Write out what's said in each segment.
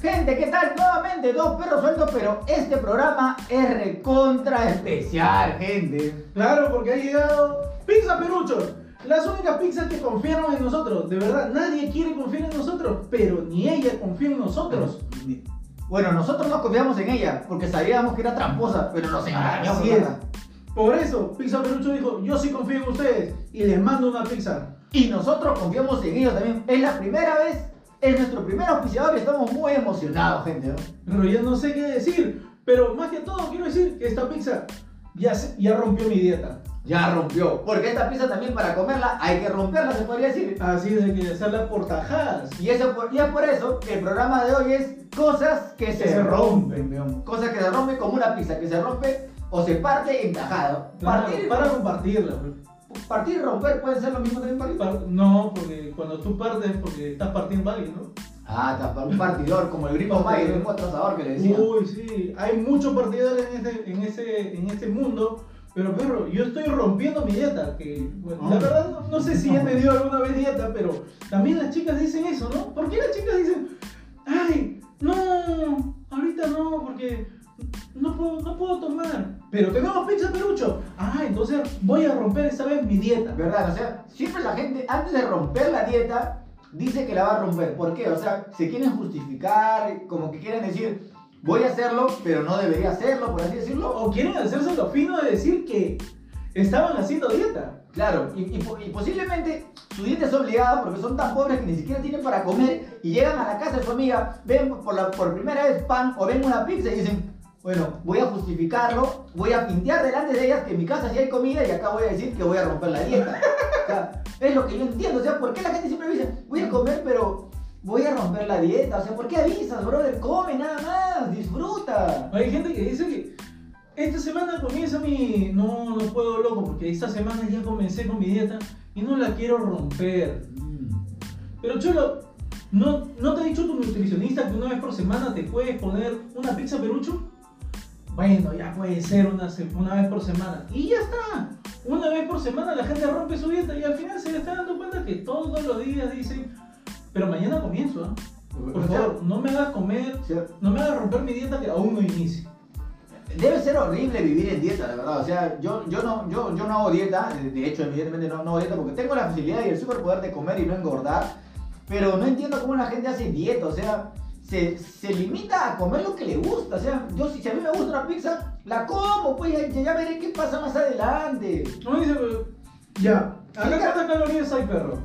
Gente, ¿qué tal? Nuevamente dos perros sueltos, pero este programa es recontra especial, gente. Claro, porque ha llegado Pizza Perucho. Las únicas pizzas que confiaron en nosotros. De verdad, nadie quiere confiar en nosotros, pero ni ella confía en nosotros. Bueno, nosotros no confiamos en ella, porque sabíamos que era tramposa, pero nos engañó. Así es. Por eso, Pizza Perucho dijo, yo sí confío en ustedes y les mando una pizza. Y nosotros confiamos en ellos también. Es la primera vez, es nuestro primer auspiciador y estamos muy emocionados, gente. ¿no? Pero ya no sé qué decir. Pero más que todo, quiero decir que esta pizza ya, se- ya rompió mi dieta. Ya rompió. Porque esta pizza también para comerla hay que romperla, se podría decir. Así de que hacerla por tajadas. Y, eso, por- y es por eso que el programa de hoy es cosas que se, rompen. weón. Cosas que se rompen como una pizza, que se rompe o se parte en tajado. Claro, Partir, para compartirla. pues. Partir y romper puede ser lo mismo también para Par- No, porque cuando tú partes, porque estás partiendo a alguien, ¿no? Ah, está, para un partidor como el Grimo May, el mismo atrasador que le decía. Uy, sí, hay muchos partidarios en este, en, ese, en este mundo, pero perro, yo estoy rompiendo mi dieta, que bueno, la Ah. verdad no, no sé si he tenido alguna vez dieta, pero también las chicas dicen eso, ¿no? ¿Por qué las chicas dicen, ay, no, ahorita no, porque no puedo, no puedo tomar, pero tenemos pizza perucho, ah, entonces voy a romper esta vez mi dieta. ¿Verdad? O sea, siempre la gente, antes de romper la dieta, dice que la va a romper. ¿Por qué? O sea, se quieren justificar, como que quieren decir, voy a hacerlo, pero no debería hacerlo, por así decirlo. O quieren hacerse lo fino de decir que estaban haciendo dieta. Claro, y, y po- y posiblemente su dieta es obligada porque son tan pobres que ni siquiera tienen para comer y llegan a la casa de su amiga, ven por, la, por primera vez pan o ven una pizza y dicen, bueno, voy a justificarlo, voy a pintear delante de ellas que en mi casa sí hay comida y acá voy a decir que voy a romper la dieta. O sea, es lo que yo entiendo, o sea, ¿por qué la gente siempre dice, voy a comer pero voy a romper la dieta? O sea, ¿por qué avisas, brother? Come nada más, disfruta. Hay gente que dice que esta semana comienza mi. No, no puedo, loco, porque esta semana ya comencé con mi dieta y no la quiero romper. Pero Cholo, ¿no, ¿no te ha dicho tu nutricionista que una vez por semana te puedes poner una pizza perucho? Bueno, ya puede ser una, una vez por semana. Y ya está. Una vez por semana la gente rompe su dieta y al final se está dando cuenta que todos los días dicen, pero mañana comienzo, ¿ah? Por favor, no me hagas comer, no me hagas romper mi dieta que aún no inicie. Debe ser horrible vivir en dieta, la verdad. O sea, yo, yo, no, yo, yo no hago dieta. De de hecho, evidentemente no, no hago dieta porque tengo la facilidad y el superpoder de comer y no engordar. Pero no entiendo cómo la gente hace dieta. O sea, se, se limita a comer lo que le gusta. O sea, yo si, si a mí me gusta una pizza, la como. Pues ya, ya veré qué pasa más adelante. No dice, pero- ya. Acá cuántas calorías hay, perro.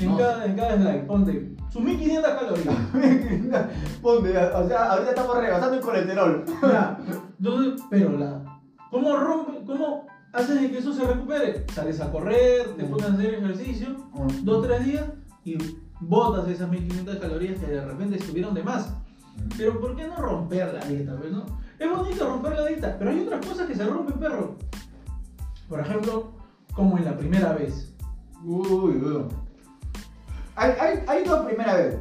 En, No cada, en cada slide, ponte. Sus 1500 calorías. Ponte, o sea, ahorita estamos rebasando el colesterol. ya. Entonces, pero la. ¿Cómo rompe? ¿Cómo haces de que eso se recupere? Sales a correr, te pones a hacer ejercicio, dos, tres días y botas esas 1500 calorías que de repente estuvieron de más. Pero ¿por qué no romper la dieta? pues, no? Es bonito romper la dieta, pero hay otras cosas que se rompen, perro. Por ejemplo, como en la primera vez. Uy, uy. Hay, hay, hay dos primera vez.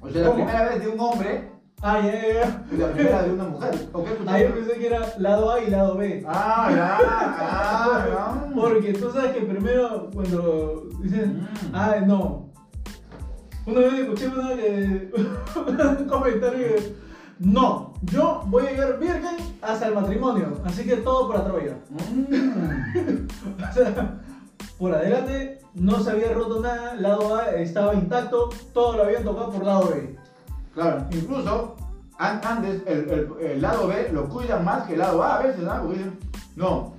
O sea, la ¿Cómo? primera vez de un hombre Ah, ya, ya, ya. y la primera de una mujer. ¿O qué Ah, escuchaste? yo pensé que era lado A y lado B. Ah, ya, ah, ya. Porque tú sabes que primero cuando dicen, Mm. ah, no. Una vez escuché una que, un comentario que, no, yo voy a llegar virgen hasta el matrimonio, así que todo para Troya. Mm. O sea, por adelante no se había roto nada, lado A estaba intacto, todo lo habían tocado por lado B. Claro, incluso an- antes el, el- el lado B lo cuidan más que el lado A a veces, ¿no? Porque dicen, no,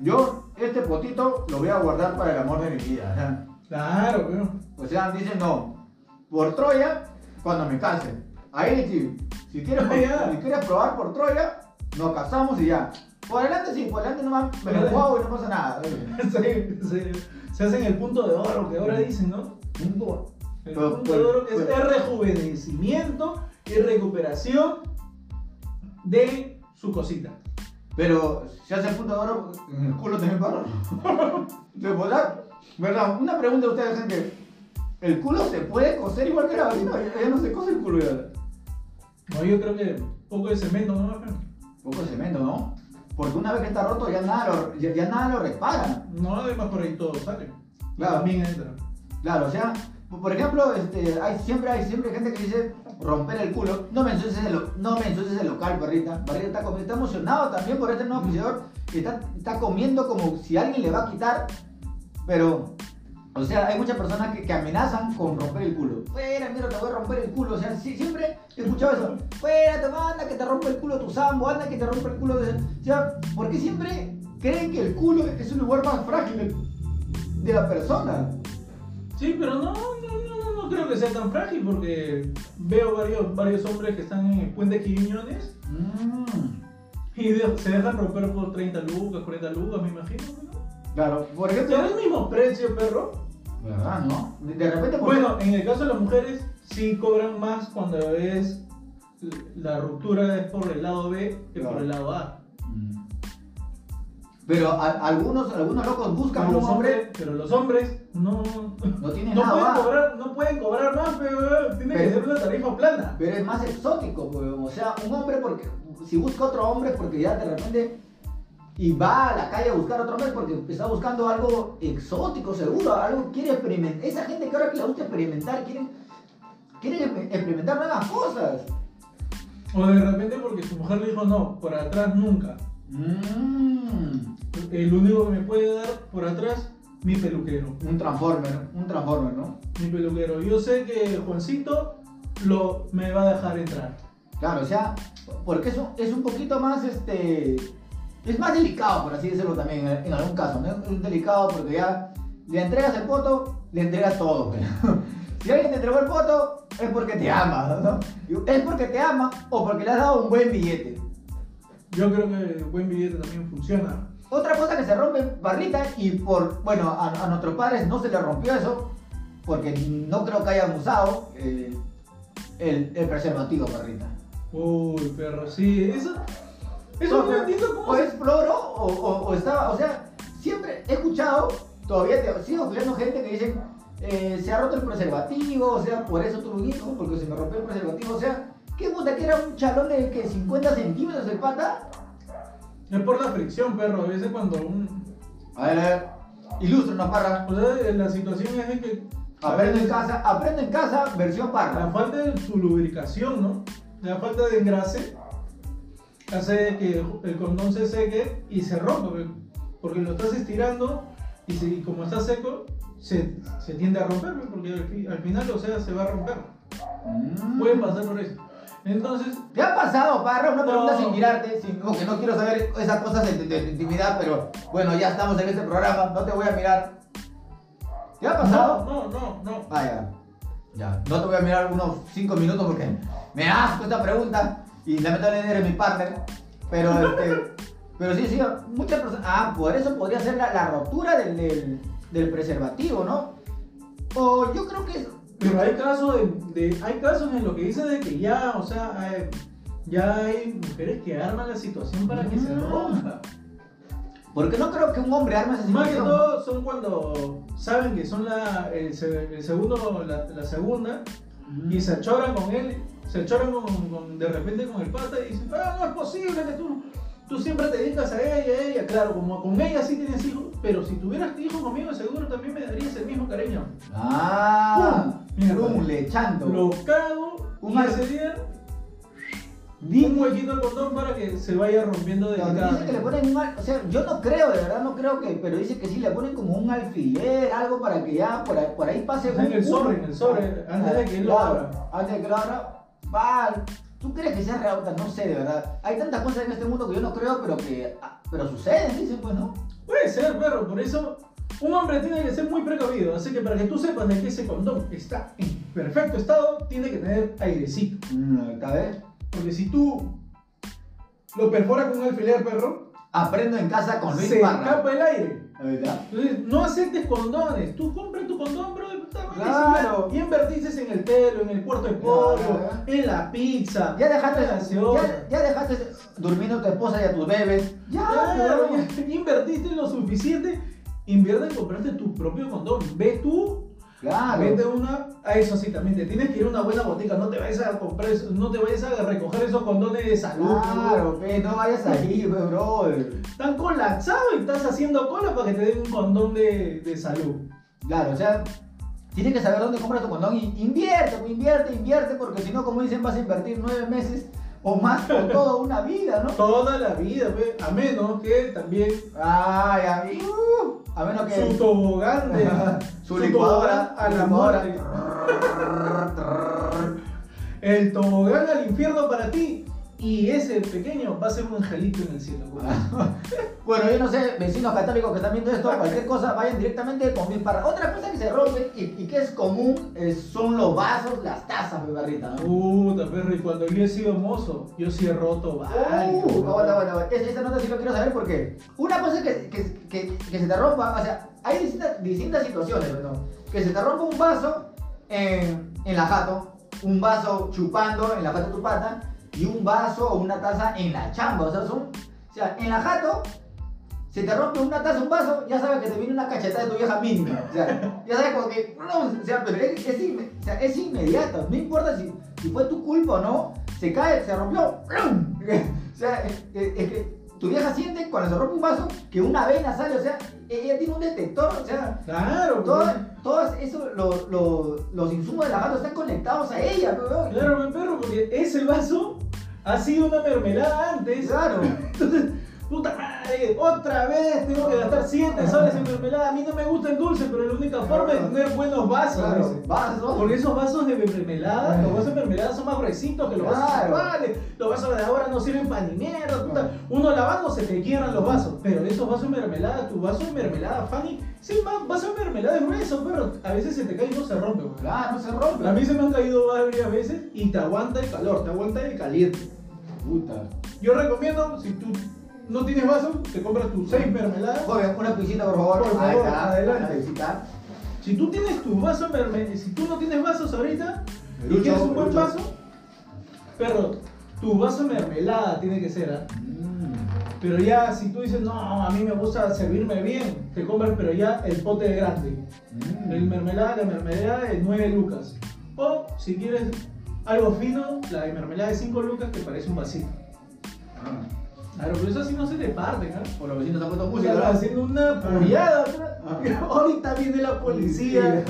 yo este potito lo voy a guardar para el amor de mi vida. o sea, Claro, pero. O sea, dicen, no, por Troya, cuando me case. Ahí sí, si quieres, si quieres probar por Troya, nos casamos y ya. Por adelante sí, por adelante nomás me lo juego y no pasa nada. se, se, se hacen el punto de oro que ahora dicen, ¿no? El Pero, punto pues, de oro es pues- el rejuvenecimiento y recuperación de su cosita. Pero si hace el punto de oro, en el culo también para. ¿Se podrá? ¿Verdad? Una pregunta a ustedes, gente. ¿El culo se puede coser igual que la vagina? Ya, ya no se cose el culo ya. No, yo creo que poco de cemento, ¿no? Poco de cemento, ¿no? Porque una vez que está roto ya nada lo, ya, ya nada lo repara. No, además por ahí todo sale. Claro. También entra. Claro, o sea, por ejemplo, este, hay, siempre hay siempre gente que dice romper el culo. No me ensucies el, no me ensucies el local, perrita. Barrita está, comi- está emocionado también por este nuevo auspiciador. Está, está comiendo como si alguien le va a quitar. Pero, o sea, hay muchas personas que, que amenazan con romper el culo. Fuera, mira, te voy a romper el culo. O sea, sí, siempre he escuchado eso. Fuera, te anda que te rompe el culo tu sambo, anda que te rompe el culo. De... O sea, porque siempre creen que el culo es un lugar más frágil de- la persona. Sí, pero no, no, no, no, creo que sea tan frágil porque veo varios, varios hombres que están en el puente Quiñones Mm. y de- se dejan romper por 30 lucas, 40 lucas, me imagino. ¿no? Claro, por ejemplo. ¿Será el mismo precio, perro? ¿Verdad, no? De, de repente, por Bueno, en el caso de las mujeres sí cobran más cuando es la ruptura es por el lado B que por el lado A. Mm. Pero a- algunos, algunos locos buscan Pero un los hombre. hombres, pero los hombres no, No tienen no nada pueden cobrar, no pueden cobrar más, pero tiene que ser una tarifa plana. Pero es más exótico, pues. O sea, un hombre porque. Si busca otro hombre porque ya de repente. Y va a la calle a buscar otro hombre porque está buscando algo exótico, seguro. Algo quiere experimentar. Esa gente que ahora que le gusta experimentar, quieren. Quieren exper- experimentar nuevas cosas. O de repente porque su mujer le dijo no, por atrás nunca. Mm. El único que me puede dar por atrás, mi peluquero. Un transformer, un transformer, ¿no? Mi peluquero. Yo sé que Juancito lo, me va a dejar entrar. Claro, o sea, porque es un, es un poquito más, este, es más delicado, por así decirlo también, en, en algún caso, ¿no? Es delicado porque ya le entregas el voto, le entregas todo, pero si alguien te entregó el voto, es porque te ama, ¿no? Es porque te ama o porque le has dado un buen billete. Yo creo que el buen billete también funciona. Otra cosa que se rompe, barrita, y por, bueno, a, a nuestros padres no se les rompió eso, porque no creo que hayan usado eh, el, el preservativo, barrita. Uy, perro, sí. Eso, eso no entiendo cómo o es floro o, o, o estaba, o sea, siempre he escuchado, todavía te, sigo escuchando gente que dicen, eh, se ha roto el preservativo, o sea, por eso tuve un hijo, porque se me rompió el preservativo, o sea, ¿qué puta que era un chalón de que 50 centímetros el pata? Es por la fricción, perro. A veces cuando un... A ver, a ver, ilústranos, parra. O sea, la situación es de que... Aprendo en casa, aprendo en casa, versión La parra. falta de su lubricación, ¿no? La falta de engrase hace que el condón se seque y se rompa, porque lo estás estirando y, si- como está seco, se, se tiende a romper, pe, porque al, fi- al final, o sea, se va a romper. Mm. Puede pasar por eso. Entonces, ¿Te ha pasado, Parra? Una pregunta No. sin mirarte, sin, porque no quiero saber esas cosas de, de- de intimidad, pero bueno, ya estamos en este programa, no te voy a mirar. ¿Te ha pasado? no, no, no, no. Ah, ya. Ya. No te voy a mirar unos 5 minutos porque me asco esta pregunta y lamentablemente eres mi partner. Pero, este, pero sí, sí, muchas personas. Ah, por eso podría ser la, la rotura del, del, del preservativo, ¿no? O yo creo que. Pero hay casos de, de- hay casos en lo que dice de que ya, o sea, ya hay mujeres que arman la situación para que se Mm. rompa. Porque no creo que un hombre arme esa Más que situación. todo son cuando saben que son la, el, se- el segundo, la, la segunda Mm. y se achoran con él, se achoran con, con- de repente con el pata y dicen, ah, no es posible que tú, tú siempre te dedicas a ella, a ella. Claro, como con ella sí tienes hijos, pero si tuvieras hijos conmigo seguro también me darías el mismo cariño. Ah, Pum, mierda. pum, le echando. Lo cago Un ese día un huequito al condón para que se vaya rompiendo No, dice que le ponen un al- o sea, yo no creo, de verdad no creo que, pero dice que sí le ponen como un alfiler, algo para que ya por ahí, por ahí pase En el sobre, en el sobre, antes de que él lo abra. Antes de que lo abra, va. ¿Tú crees que sea real? No sé, de verdad. Hay tantas cosas en este mundo que yo no creo, pero que, ah, pero suceden, dicen, pues, ¿no? Puede ser, perro, por eso un hombre tiene que ser muy precavido. Así que para que tú sepas de que ese condón está en perfecto estado, tiene que tener airecito. Mm, a ver. Porque si tú lo perforas con un alfiler, perro, Aprendo en casa con Luis se Parra. escapa el aire. ¿Verdad? Entonces, no aceptes condones. Tú compra tu condón, bro. Claro. Y invertiste en el pelo, en el cuarto de pollo, en la pizza. Ya dejaste, ya, ya dejaste durmiendo a tu esposa y a tus bebés. Ya, Claro, pero- ya invertiste lo suficiente. Invierte en comprarte tu propio condón. Ve tú Claro. Vete una, a eso sí también, te tienes que ir a una buena botica, no te vayas a comprar, eso- no te vayas a recoger esos condones de salud. Claro, pe, no vayas ahí, brother. Están colapsados y estás haciendo cola para que te den un condón de, de salud. Claro, o sea, Tienes que saber dónde compras tu condón y invierte, pues, invierte, invierte, porque si no, como dicen, vas a invertir nueve meses o más por toda una vida, ¿no? Toda la vida, pues, a menos que también Ay, a, mí, uh, a menos que su tobogán de su licuadora tobogán a la licuadora. muerte. El tobogán al infierno para ti. Y ese pequeño va a ser un angelito en el cielo. pues. Bueno, yo no sé, vecinos católicos que están viendo esto, cualquier cosa, vayan directamente con mis para. Otra cosa que se rompe y, y que es común son los vasos, las tazas, mi barrita. ¿no? Puta, perro, y cuando yo he sido mozo, yo sí he roto varios. Uh, aguanta, aguanta, aguanta. Esa, esa nota sí lo quiero saber porque una cosa es que, que, que, que se te rompa, o sea, hay distintas, distintas situaciones, perdón. Que se te rompa un vaso en, en la jato, un vaso chupando en la jato de tu pata y un vaso o una taza en la chamba. O sea, son, o sea, en la jato se te rompe una taza, un vaso, ya sabes que te viene una cachetada de tu vieja mínima. O sea, ya sabes como que, no, o sea, pero es, es, inme- o sea, es inmediato. No importa si, si fue tu culpa o no, se cae, se rompió. ¡plum! O sea, es, es- es que tu vieja siente cuando se rompe un vaso que una vena sale, o sea, ella tiene un detector, o sea, Claro, todos, pues. todos esos, los, los, los insumos de la jato están conectados a ella, pues, ¿no? Claro, mi perro, porque ese vaso ha sido una mermelada antes. Claro. Entonces, puta madre, otra vez tengo que gastar 7 soles en mermelada. A mí no me gusta el dulce, pero la única forma de tener buenos vasos. Claro, dice. vasos. Porque esos vasos de mermelada, los vasos de mermelada son más gruesitos que los vasos Claro. normales. Los vasos de ahora no sirven para ni mierda, puta. Uno lavando se te quiebran los vasos. Pero esos vasos de mermelada, tu vaso de mermelada, Fanny, sí, va- vaso de mermelada es grueso, pero a veces se te cae y no se rompe. Claro, no se rompe. A mí se me han caído varias veces y te aguanta el calor, te aguanta el caliente. Puta. Yo recomiendo, si tú no tienes vaso, te compras tus 6 mermeladas. Joven, una pisita, por favor. Por favor, está, adelante. Pisita. Si tú tienes tu vaso mermelada, si tú no tienes vasos ahorita y quieres un buen Lucho. vaso, pero tu vaso mermelada tiene que ser, ¿ah? Pero ya, si tú dices, no, a mí me gusta servirme bien, te compras, pero ya el pote grande. Mm. El mermelada, la mermelada de 9 lucas. O si quieres algo fino, la de mermelada de 5 lucas que parece un vasito. Claro, pero eso así no se te parte, ¿no? Por los vecinos puesto Música, ¿no? haciendo una. Ah. Ahorita viene la policía.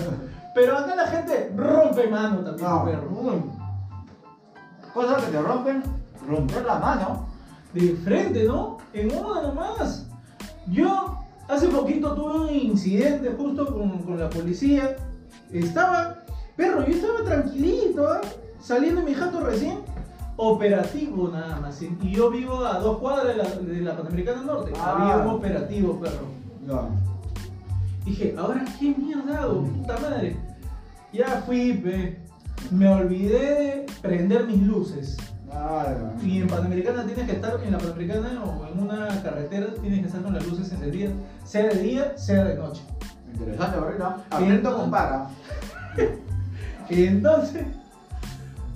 Pero acá la gente rompe mano también, No. perro. Cosas que te rompen, romper la mano. De frente, ¿no? En una nomás. Yo hace poquito tuve un incidente justo con, con la policía. Estaba, perro, yo estaba tranquilito, ¿ah? Saliendo de mi jato recién. Operativo nada más. Y yo vivo a dos cuadras de la, de la Panamericana Norte. Ah. Había un operativo, perro. Ya. Dije, ¿ahora qué mierda hago? Puta madre. Ya fui, pe. Me olvidé de prender mis luces. Y en Panamericana tienes que estar, en la Panamericana o en una carretera, tienes que estar con las luces encendidas, sea de día, sea de noche. Interesante, ¿verdad? Aprendo con para. Y entonces,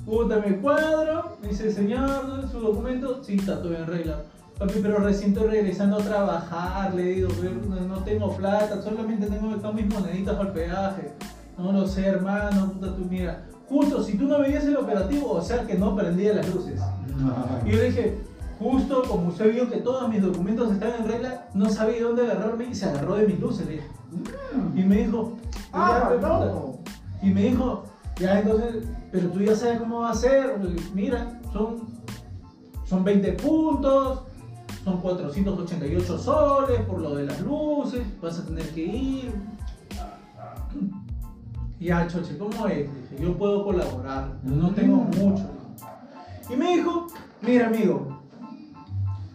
puta, me cuadro, me dice, señor, su documento, sí, está todo en regla. Papi, pero recién estoy regresando a trabajar, le digo, no, no tengo plata, solamente tengo acá mis moneditas para el peaje. No lo sé, hermano, puta, tú mira. Justo, si tú no veías el operativo, o sea que no prendía las luces. Y yo le dije, justo como usted vio que todos mis documentos estaban en regla, no sabía dónde agarrarme y se agarró de mis luces, le dije. Y me dijo, Ah, "Ya, perdón. puta". Y me dijo, ya entonces, pero tú ya sabes cómo va a ser. Mira, son, son 20 puntos, son 488 soles por lo de las luces, vas a tener que ir. Ya, choche, ¿cómo es? Dije, yo puedo colaborar, yo no tengo mucho. Y me dijo, mira amigo,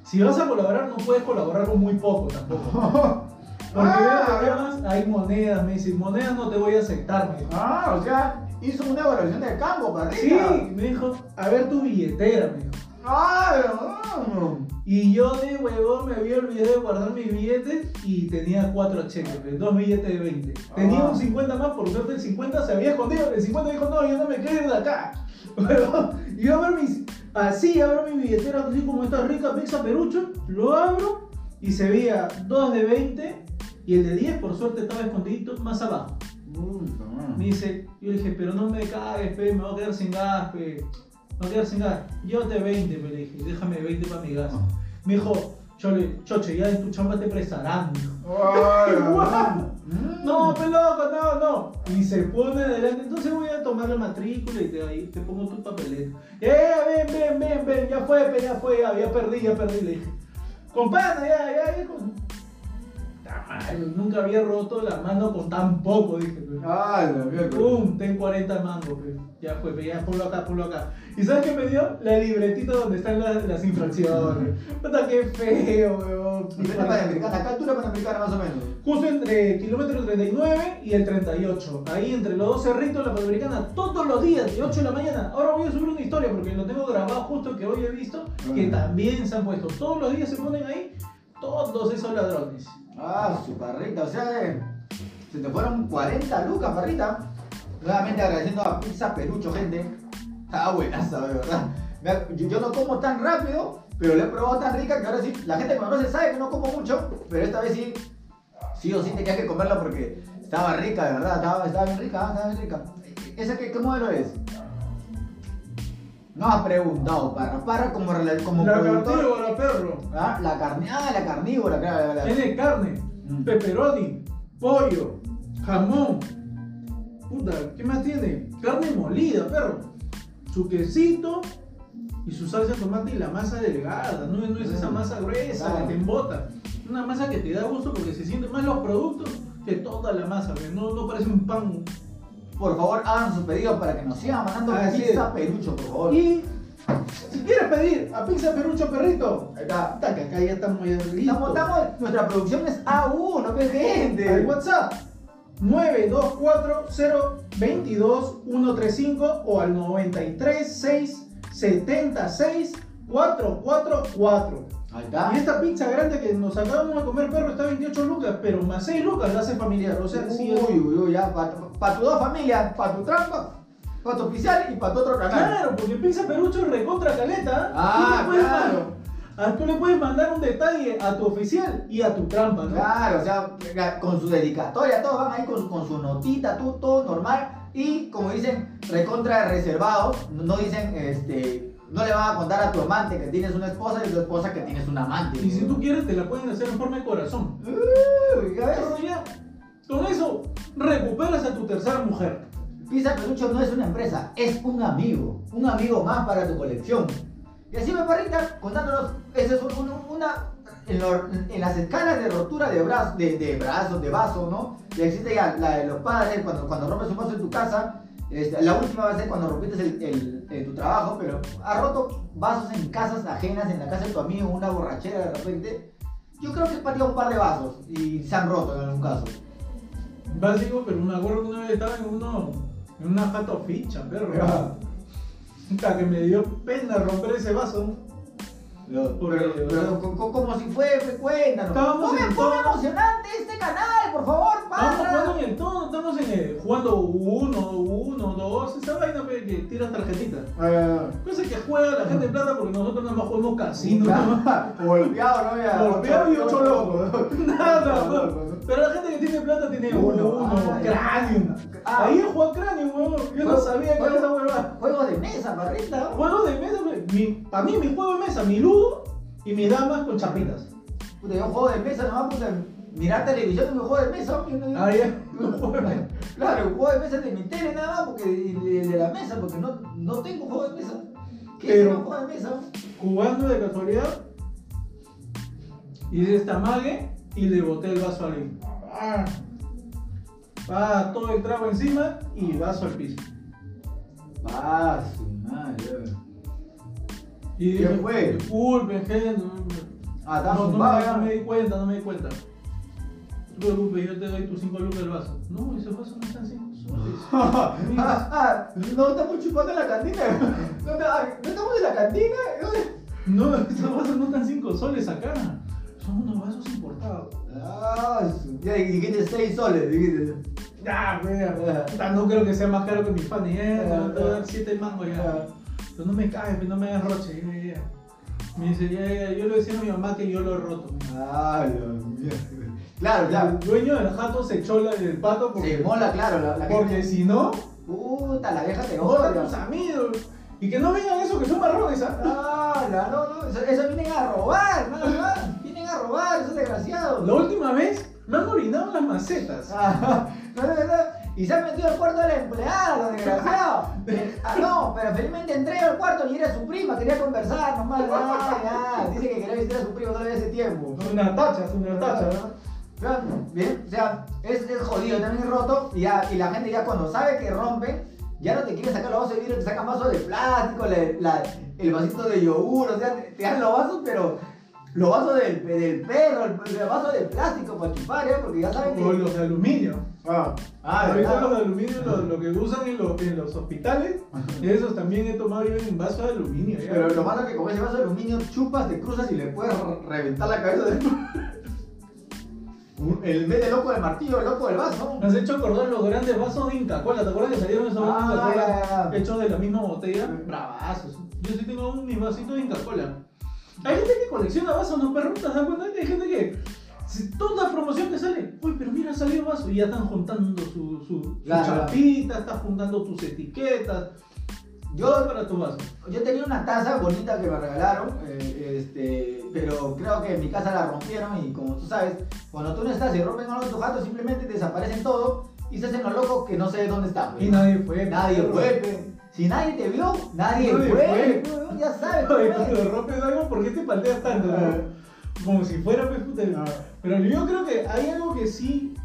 si vas a colaborar no puedes colaborar con muy poco tampoco. Porque Ah, además hay monedas, me dice, monedas no te voy a aceptar, me dijo. Ah, o sea, hizo una evaluación del campo, para Sí, me dijo, a ver tu billetera, me dijo. ¡Ay, no! Y yo de huevón me había olvidado de guardar mis billetes y tenía cuatro cheques, pues, dos billetes de 20. Tenía Ah. un 50 más, por suerte el 50 se había escondido. El 50 dijo, no, yo no me quiero ir de acá. Y yo abro mis, así abro mi billetera, así como esta rica pizza perucho, lo abro y se veía dos de 20 y el de 10 por suerte estaba escondidito más abajo. Puta Me dice, yo le dije, pero no me cagues, pe, me voy a quedar sin gas, pe. Me voy a quedar sin gas. Llévate 20, me le dije, déjame 20 para mi gas. Me dijo, Chole, choche, ya en tu chamba te prestarán. Mm. No, pe loco, no, no. Y se pone adelante, entonces voy a tomar la matrícula y te, ahí te pongo tu papeleta. Eh, ven, ven, ven, ven, ya fue, ya fue, ya, ya perdí, ya perdí, le dije. Compadre, ya, ya, ya. Nunca había roto la mano con tan poco, dije. pe. Ay, la mierda. Pum, ten 40 mangos, pe. Ya fue, pe, ya ponlo acá, ponlo acá. ¿Y sabes qué me dio? La libretita donde están las, las infracciones. Puta, qué feo, weón. ¿Y qué tal Panamericana? ¿A qué altura Panamericana más o menos? Justo entre kilómetro 39 y el 38. Ahí entre los dos cerritos, la Panamericana, todos los días, de 8 de la mañana. Ahora voy a subir una historia porque lo tengo grabado justo que hoy he visto, que también se han puesto. Todos los días se ponen ahí todos esos ladrones. Ah, su parrita, o sea, eh, se te fueron 40 lucas, parrita. Nuevamente agradeciendo a Pizza Perucho, gente. Ah, buenaza, de verdad. Yo, no como tan rápido, pero la he probado tan rica que ahora sí, la gente que me conoce sabe que no como mucho, pero esta vez sí, sí o sí tenía que comerla porque estaba rica, de verdad, estaba, estaba bien rica, ah, estaba bien rica. ¿Esa qué modelo es? No has preguntado, parra, parra como, como La productor. carnívora, perro. Ah, la carne, ah, la carnívora, claro, claro. Tiene carne, Mm. pepperoni, pollo, jamón. Puta, ¿qué más tiene? Carne molida, perro. Su quesito y su salsa de tomate y la masa delgada. No, no es esa Mm. masa gruesa Claro. que te embota. Una masa que te da gusto porque se sienten más los productos que toda la masa. No, no parece un pan. Por favor, hagan sus pedidos para que nos sigan mandando Así pizza es. perucho, por favor. Y si quieres pedir a Pizza Perucho Perrito, Ahí está. puta que acá ya estamos ya listos. Estamos, estamos- nuestra producción es A1, no Al gente. WhatsApp 924-022-135 o al 93-676-444. Ahí está. Y esta pizza grande que nos acabamos de comer, perro, está 28 lucas, pero más 6 lucas la hace familiar. O sea, sí, Uy, uy, uy, ya, para tu dos familias, para tu trampa, para tu oficial y para tu otro canal. Claro, porque Pizza Perucho es recontra caleta. Ah, tú, le puedes claro. mandar- ah, tú le puedes mandar un detalle a tu oficial y a tu trampa, ¿no? Claro, o sea, con su dedicatoria, todos van ahí con su, con su notita, tú, todo normal. Y como dicen, recontra reservados, no dicen, este, no le van a contar a tu amante que tienes una esposa y a tu esposa que tienes un amante. Y si tú quieres, te la pueden hacer en forma de corazón. Uy, ¿ya ves? Con eso recuperas a tu tercera mujer. Pizza Pelucho no es una empresa, es un amigo. Un amigo más para tu colección. Y así me parrita contándonos, esa es un- un- una. En, las escalas de rotura de, brazos, de, de brazos, de vasos, ¿no? Y existe ya la de los padres, cuando, cuando rompes un vaso en tu casa. la última va a ser cuando rompiste el, el- tu trabajo, pero has roto vasos en casas ajenas, en la casa de tu amigo, una borrachera de repente. Yo creo que he pateado un par de vasos y se han roto en algún caso. Básico, pero me acuerdo que una vez estaba en, uno, en una jato ficha, perro. Ya. Puta, que me dio pena romper ese vaso. Pero, pero como si fue, fue cuéntanos. Estábamos en todo. emocionante este canal, por favor, Estamos para. jugando en el tono, estamos en el, jugando uno, uno, dos, esa vaina que tiras tarjetitas. Cosa que juega la gente de plata porque nosotros nada más jugamos casino. Golpeado, ¿no? Ya, Golpeado y ocho locos. Nada, Pero la gente que tiene plata tiene Uno. uno, Ah, cráneo. Ah. Ahí jugado cráneo, huevón. Yo no sabía que era esa huevada. Juego de mesa, barrita. Juego de mesa, mi, para mí mi juego de mesa, mi ludo y mis damas con chapitas. Puta, yo juego de mesa nomás, puta. Mirar televisión y me juego de mesa. no- Ah, ya, de. Claro, el juego de mesa de mi tele nada más, porque de, de la mesa, porque no, no tengo juego de mesa. ¿Qué Pero- es un juego de mesa? Jugando de casualidad, hice esta mague y le boté el vaso a alguien. Ah, ah, todo el trago encima y vaso al piso. Ah, su madre. Y ¿Qué fue? Disculpen, gente. no- Ah, No, no, zumbado me, no me di cuenta, no me di cuenta. No te preocupes, yo te doy tus 5 lucas del vaso. No, ese vaso no está en 5 soles. ah, ah, no estamos chupando en la cantina. No, ah, estamos en la cantina. No, No, estos vasos no están 5 soles acá. Son unos vasos importados. Ah, ya dijiste 6 soles, dijiste. Ya. Puta, No creo que sea más caro que mi fan. Ya, te voy a dar 7 mangos ya. Ah. Pero no me caes, no me hagas roche. ya, ya. Me dice, ya, ya, yo le decía a mi mamá que yo lo he roto. Ah, Dios mío. Claro, El claro. dueño del jato se echó la- el pato porque, Se mola, claro. La, la porque si no, Puta, la vieja te jodan tus odia. amigos. Y que no vengan esos que son marrones, ¿ah? Ah, no, no, no. Eso, eso vienen a robar, nada más. A robar, esos desgraciados. La última vez Me han orinado las macetas. Ah, no, de verdad. Y se han metido al cuarto de la empleada, los desgraciados. Ah, no, pero felizmente entré al cuarto y era su prima, quería conversar nomás. Ah, ya. Dice que quería visitar a su primo todavía hace tiempo. Una tacha, es una tacha. Ya, Bien, o sea, es, es jodido, también es roto. Y, ya, y la gente ya cuando sabe que rompen, ya no te quiere sacar los vasos de vidrio, te sacan vasos de plástico, la- la- el vasito de yogur, o sea, te, te dan los vasos, pero los vasos del, del perro, el, el vaso de plástico para chupar, ¿ya? porque ya saben que... O los de aluminio. Ah, ah, Ahorita los de aluminio, lo, lo que usan en, los- en los hospitales, esos también he tomado yo en vaso de aluminio. ya. Pero lo malo es que con ese vaso de aluminio chupas, te cruzas y le puedes re- reventar la cabeza. Un- El vez de loco del martillo, el loco del vaso. Me has hecho acordar los grandes vasos de Inca Cola. ¿Te acuerdas que salieron esos Ah, Inca Cola ya. hechos de la misma botella? Bravazos. Yo sí tengo un, mis vasitos de Inca Cola. Hay gente que colecciona vasos, ¿no, perro? ¿Te das cuenta? Hay gente que. Si toda promoción que sale, uy, pero mira, salió vaso y ya están juntando su, su, su Claro. estás juntando tus etiquetas. Yo- para tu vaso. Yo tenía una taza bonita que me regalaron, eh, este, pero creo que en mi casa la rompieron y como tú sabes, cuando tú no estás y rompen algo en tu jato, simplemente desaparecen todo y se hacen los locos que no sé dónde están. Y nadie fue. Nadie fue. Si nadie te vio, nadie, fue. Ya sabes. Pe. cuando rompes algo, ¿por qué te palteas tanto? Ah. no? Como si fuera pues, puta. Ah. Pero yo creo que hay algo que sí,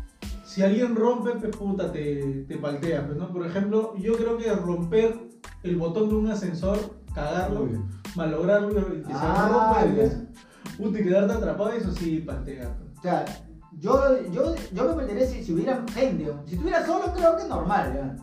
si alguien rompe, pues puta, te, te paltea, pues, ¿no? Por ejemplo, yo creo que romper el botón de un ascensor, cagarlo, Uy. malograrlo y que Ah, se rompa, ya. y, puta, y quedarte atrapado, eso sí paltea. pues. O sea, yo, yo, yo me perdería si, si hubiera gente. Si estuviera solo, creo que es normal, ya.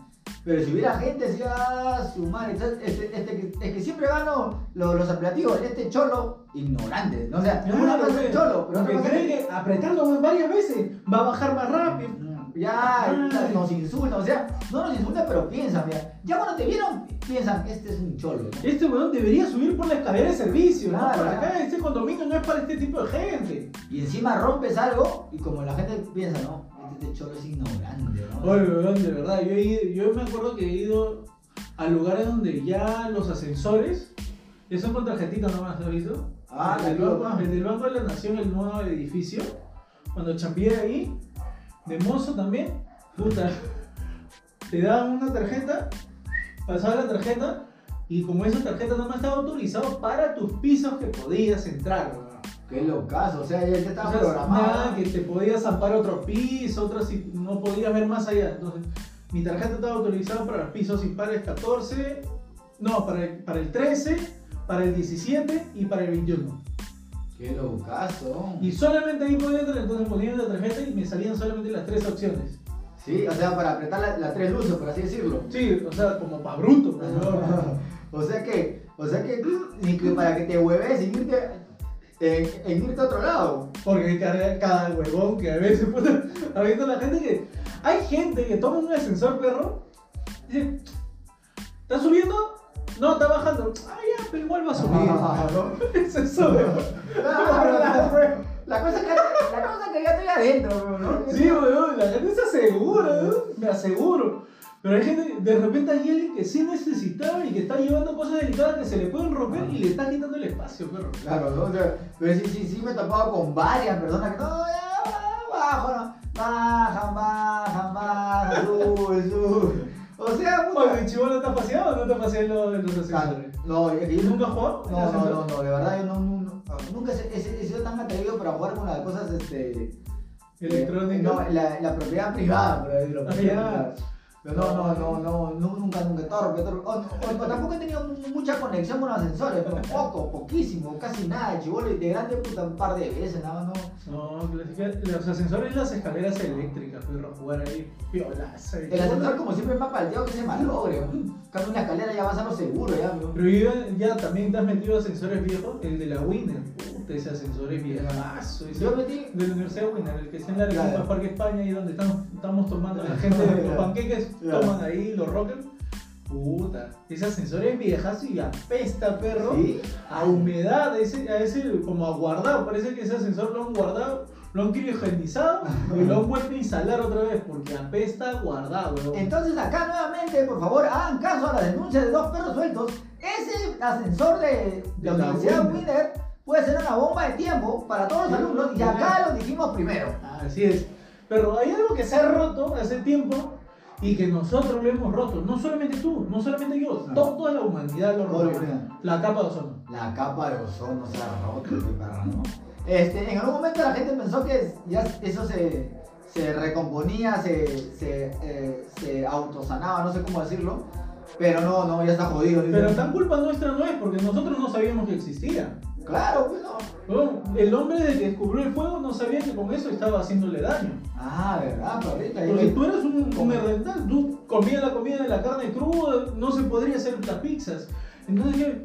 Pero si hubiera gente, decía, ah, su madre. Este, este, que- es que siempre gano los, los apelativos. Este cholo, ignorante. ¿no? O sea, una Claro, cosa es cholo, pero cree es que apretando varias veces va a bajar más rápido. Ya, Ay. nos insultan, o sea, no nos insultan, pero piensan, mira. Ya cuando te vieron, piensan, este es un cholo. ¿no? Este weón debería subir por la escalera de servicio, ¿no? Claro, Por claro. acá, este condominio no es para este tipo de gente. Y encima rompes algo y como la gente piensa, no, este cholo es ignorante, ¿no? Oye, weón, de verdad, yo, he ido- yo me acuerdo que he ido a lugares donde ya los ascensores ya son con tarjetita nomás, ¿lo has visto? Ah, el, la digo, banco, el del Banco de la Nación, el nuevo edificio, cuando champié ahí, de mozo también, puta, te daban una tarjeta, pasaba la tarjeta, y como esa tarjeta nomás estaba autorizado para tus pisos que podías entrar, weón. Qué locazo, o sea, ya, ya estaba programado. que te podías zampar otro piso, otro si no podías ver más allá. Entonces, mi tarjeta estaba autorizada para los pisos impares 14, no, para el, para el 13, para el 17 y para el 21. Qué locazo. Y solamente ahí podía entrar, entonces ponía la tarjeta y me salían solamente las tres opciones. Sí, o sea, para apretar la- las tres luces, por así decirlo. Sí, o sea, como para bruto. o sea que, o sea que, ni que para que te hueves y irte, en, en irte a otro lado. Porque cada, cada huevón que a veces, puta, ha visto la gente que. Hay gente que toma un ascensor, perro, y dice, ¿está subiendo? No, está bajando. Ah, ya, pero igual va a subir. Se sube. Claro, la, cosa que, la cosa que ya estoy adentro, ¿no? Sí, weón, la gente se asegura, ¿no? Me aseguro. Pero hay gente, de repente hay alguien que sí necesitaba y que está llevando cosas delicadas que se le pueden romper y le está quitando el espacio, perro. Claro, ¿no? O sea, pero sí, sí, sí me he topado con varias personas que, no, ya, bajo, no, bajan, bajan, bajan, sube, sube. O sea, puta. Oye, ¿Chivolo está paseado o no está paseado en los ascensores? No, es que yo ¿Nunca en No, no, no, no, de verdad yo no, nunca he, sido tan atrevido para jugar con las cosas, este... ¿Electrónica? eh, no, la, la propiedad privada, por decirlo. Pero no, no, no, no, no, nunca, nunca, torpe, torpe. O, o- o tampoco he tenido mu- mucha conexión con los ascensores, pero poco, poquísimo, casi nada, chivolo, y de grande puta un par de veces, nada más, no. No, los ascensores y las escaleras eléctricas, perro, jugar ahí, piolaza. y El ascensor como siempre me ha palteado que se malogre, ¿no? En cambio una escalera ya vas a lo seguro, ya. Pero ya, ya también te has metido ascensores viejos, el de la Winner, puta, ese ascensor es viejazo. ese- Yo metí... de la Universidad de Winner, el que está en la Claro. Arequipa Parque España, ahí donde estamos, estamos tomando la gente de los panqueques, Claro. toman ahí los rockers. Puta, ese ascensor es viejazo y apesta, perro. ¿Sí? A humedad, ese, a ese como a guardado. Parece que ese ascensor lo han guardado, lo han criogenizado y lo han vuelto a instalar otra vez porque apesta guardado, weón. Entonces acá nuevamente, por favor, hagan caso a la denuncia de dos perros sueltos. Ese ascensor de, de De la Universidad Winner. Winner puede ser una bomba de tiempo para todos los alumnos y acá lo dijimos primero. Así es. Pero hay algo que se ha roto hace tiempo y que nosotros lo hemos roto. No solamente tú, no solamente yo, Ah. to- toda la humanidad lo rompió. La capa de ozono. La capa de ozono se ha roto, ¿no? Este, en algún momento la gente pensó que ya eso se, se recomponía, se, se, eh, se autosanaba, no sé cómo decirlo, pero no, no, ya está jodido. Pero tan culpa nuestra no es porque nosotros no sabíamos que existía. Claro, pues no. Bueno, el hombre de que descubrió el fuego no sabía que con eso estaba haciéndole daño. Ah, ¿verdad, perrita? Porque Ahí- tú eras un, un tú comías la comida de la carne cruda, no se podría hacer las pizzas. Entonces, ¿qué?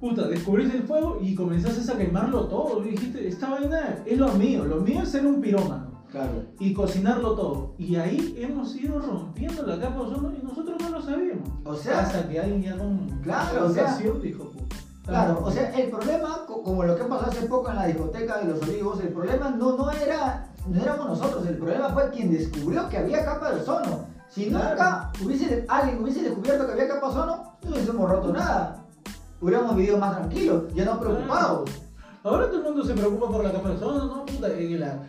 puta, descubriste el fuego y comenzaste a quemarlo todo. Y dijiste, esta vaina es lo mío, lo mío es ser un pirómano Claro. y cocinarlo todo. Y ahí hemos ido rompiendo la capa de ozono y nosotros no lo sabíamos. O sea- hasta que alguien ya con Claro, o sea- dijo. Claro, o sea, el problema, co- como lo que pasó hace poco en la discoteca de los olivos, el problema no, no era, no éramos nosotros, el problema fue quien descubrió que había capa de ozono. Si Claro. nunca hubiese, alguien hubiese descubierto que había capa de ozono, no hubiésemos roto nada. Hubiéramos vivido más tranquilos, ya no preocupados. Ahora todo el mundo se preocupa por la capa de ozono, ¿no? Puta, y la...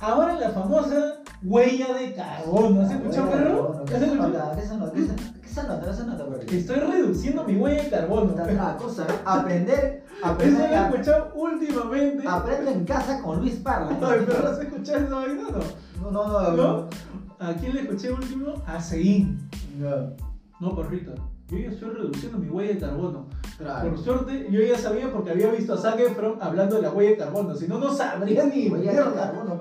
Ahora la famosa huella de carbono. ¿Has escuchado, perro? ¿Qué ¿Has se escuchado? ¿Qué se nota? ¿Qué se- qué se nota? ¿Qué se nota, perrito? Estoy reduciendo mi huella de carbono. Otra cosa, aprender, Eso lo he aprender, escuchado últimamente. aprende en casa con Luis Parra. Ay, pero ¿has escuchado esa vaina no? No, no, no. ¿No? ¿A quién le escuché último? A Sein. No. No, perrita. Yo ya estoy reduciendo mi huella de carbono. Por suerte, yo ya sabía porque había visto a Zac Efron hablando de la huella de carbono. Si no, no sabría ni Huella de carbono.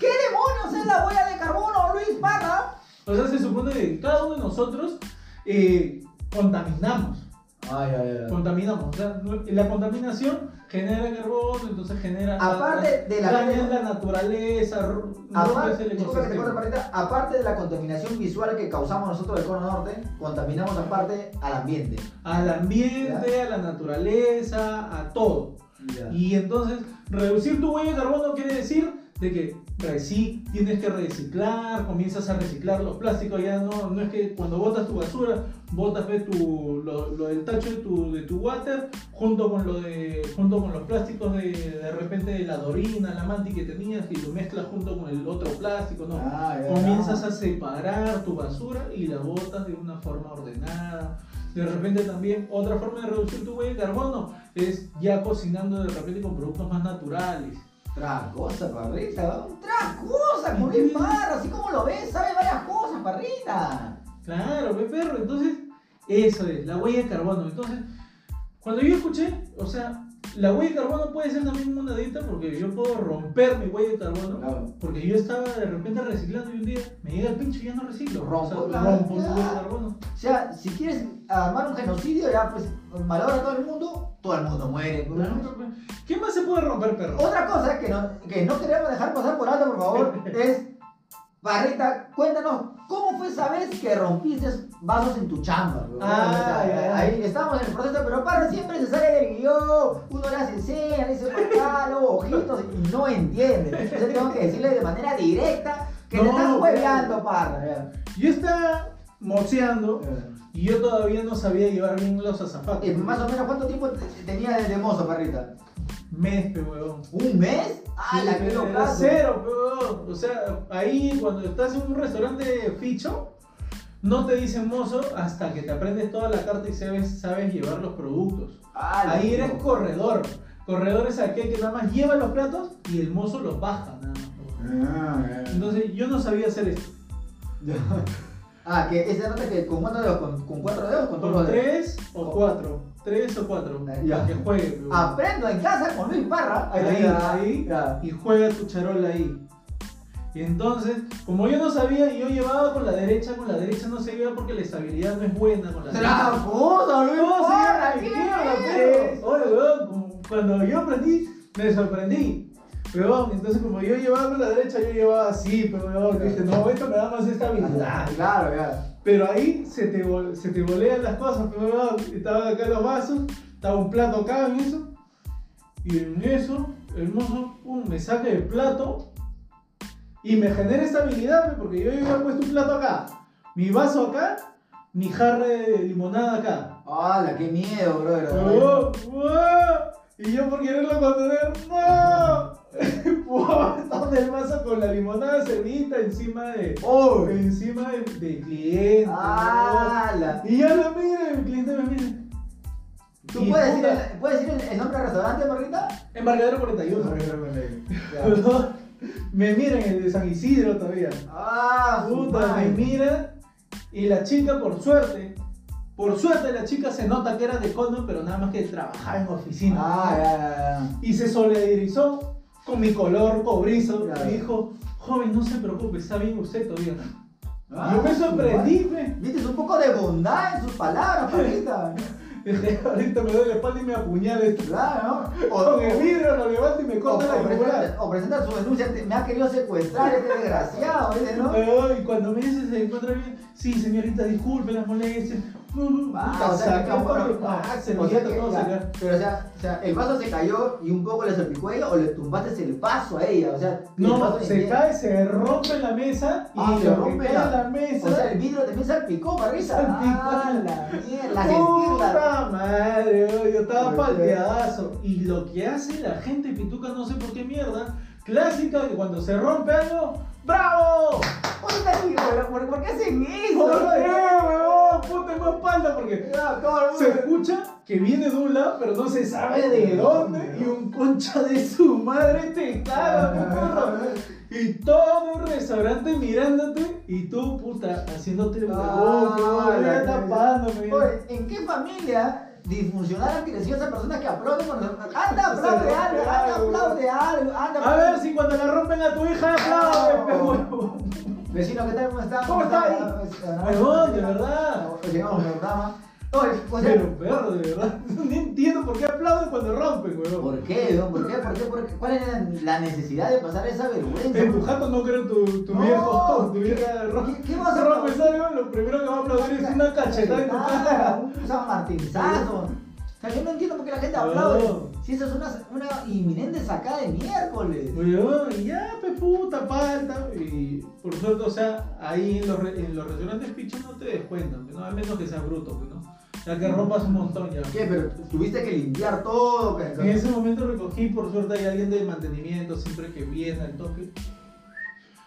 ¿Qué demonios es la huella de carbono, Luis Parra? O sea, se supone que cada uno de nosotros eh, contaminamos. Ay, ay, ay. Contaminamos. O sea, la contaminación genera carbono, entonces genera. Aparte de la- dañas la naturaleza, Aparte, el. Parrita, aparte de la contaminación visual que causamos nosotros del cono norte, contaminamos aparte al ambiente. Al ambiente, a la naturaleza, a todo. Y entonces, reducir tu huella de carbono quiere decir de que reci- tienes que reciclar, comienzas a reciclar los plásticos, ya no, no es que cuando botas tu basura, botas ve, tu, lo, lo del tacho de tu, de tu water junto con, lo de, junto con los plásticos de, de repente de la dorina, la manti que tenías y lo mezclas junto con el otro plástico, no. Ah, ya. Comienzas a separar tu basura y la botas de una forma ordenada. De repente también otra forma de reducir tu huella de carbono es ya cocinando de repente con productos más naturales. Otra cosa, parrita. Otra cosa, con Luis Parra. Así como lo ves, sabe varias cosas, parrita. Claro, ve perro. Entonces, eso es, la huella de carbono. Entonces, cuando yo escuché, o sea, la huella de carbono puede ser también una dieta porque yo puedo romper mi huella de carbono. Claro. Porque yo estaba de repente reciclando y un día me llega el pincho y ya no reciclo. Rompo, o sea, claro, rompo ya. huella de carbono. O sea, si quieres armar un genocidio, ya pues malogra a todo el mundo, todo el mundo muere. ¿Qué más se puede romper, perro? Otra cosa que no, que no queremos dejar pasar por alto, por favor, es, Barrita, cuéntanos, ¿cómo fue esa vez que rompiste vasos en tu chamba? Ah, O sea. Ahí estamos en el proceso, pero Parra siempre se sale del guion, uno le hace señas, le dice luego ojitos, y no entiende. Entonces tengo que decirle de manera directa que te No, estás pero- hueveando, Parra. Yo estaba moceando y yo todavía no sabía llevar bien los azafatos. Eh, más o menos, ¿cuánto tiempo te- tenía de mozo, Parrita? Mes, pe huevón. ¿Un mes? Ah, Sí, la que lo cero, huevón. O sea, ahí cuando estás en un restaurante ficho, no te dicen mozo hasta que te aprendes toda la carta y sabes, sabes llevar los productos. Ah, Ahí eres corredor. Corredor es aquel que nada más lleva los platos y el mozo los baja. Nada más. Ah. Entonces yo no sabía hacer esto. Ah, que esa nota que con cuántos dedos, con, con cuatro dedos, con todos Con los dedos. tres o cuatro. Tres o cuatro. Ya. Que juegue. Aprendo en casa con Luis Parra. Ahí, ahí, ya. y juega tu charola ahí. Y entonces, como yo no sabía, yo llevaba con la derecha, con la derecha no se lleva porque la estabilidad no es buena con la derecha. ¡Tramposo, Luis No, Parra! sí, pero, oye, weón, como- cuando yo aprendí, me sorprendí. Weón, entonces como yo llevaba con la derecha, yo llevaba así, pero weón, dije, no, esto me da más estabilidad. Claro, ya. Pero ahí se te, se te volean las cosas, pero estaban acá los vasos, estaba un plato acá en eso, y en eso, el mozo, me saca el plato y me genera estabilidad, porque yo había puesto un plato acá, mi vaso acá, mi jarra de limonada acá. ¡Hala, qué miedo, weón, Y yo por quererlo contener, ¡no! Estaba el vaso con la limonada servida encima de. ¡Oh! Encima del de cliente. ¡Ah! ¿no? la- Y yo lo miro y el cliente me mira. ¿Tú puedes decir, el, puedes decir el, el nombre del restaurante, Margarita? Embarcadero 41. Ya. Perdón. Me miran el de San Isidro todavía. ¡Ah! Puta, me mira y la chica, por suerte, por suerte la chica se nota que era de Colman, pero nada más que trabajaba en oficina. Ah, ya, ya, Y se solidarizó con mi color cobrizo Claro. y dijo, joven, no se preocupe, está bien usted todavía. ya. Yo me Ah, sorprendí, fe. Viste, un poco de bondad en sus palabras, Margarita. Dije, ahorita me doy la espalda y me apuñala esto. Claro, ¿no? Con el vidrio lo levanto y me o, corta la o presenta, o su denuncia, te- me ha querido secuestrar este desgraciado, ¿viste, no? Ay, Y cuando me dice se encuentra bien, sí señorita, disculpe las molestias. Ah, o sea, ah, se hizo todo sacar. Pero o sea, o sea, el vaso se cayó y un poco le salpicó a ella o le tumbaste el vaso a ella, o sea, el No, se cae, se rompe la mesa y Ah, se rompe la- la mesa. O sea, el vidrio también salpicó, Margarita. Salpicó. Ah, la mierda. Puta madre, yo estaba palteadazo. Y lo que hace la gente pituca, no sé por qué mierda, clásica que cuando se rompe algo, ¡Bravo! Puta, hijo, ¿por, ¿por qué hacen eso? Puta, tengo espalda porque se escucha que viene de un lado, pero no se sabe de dónde. Y un concha de su madre te caga, perro. Y todo un restaurante mirándote y tú, puta, haciéndote el huevón, Ah, tapándome. ¿en qué familia disfuncional esa persona que aplaude cuando Anda, aplaude algo, anda, aplaude algo, anda. A ver si cuando la rompen a tu hija aplaude, No. Vecino, ¿qué tal? ¿Cómo está? ¿Cómo está ahí? Huevón, de verdad. Llegamos al programa. Oye, o sea, Pero perro, de verdad. No entiendo por qué aplauden cuando rompen, huevón. ¿por qué? weón? ¿Por qué? ¿Por qué? ¿Por qué? ¿Cuál era la necesidad de pasar esa vergüenza? En tu jato no creo tu, tu No. viejo, tu vieja ¿Qué- qué vas a rompes algo, lo primero que va a aplaudir es una cachetada en tu cara. Un San Martinzazo. Sea, yo no entiendo por qué la gente aplaude. Si eso es una, una inminente sacada de miércoles. Huevón, y ya, pe puta, falta. Y por suerte, o sea, ahí en los, en los restaurantes pichos no te descuentan, ¿no? A menos que sea bruto, pues, ¿no? Ya que rompas un montón ya. ¿Qué? Pero tuviste que limpiar todo. En ese momento recogí, por suerte hay alguien de mantenimiento, siempre que viene al toque.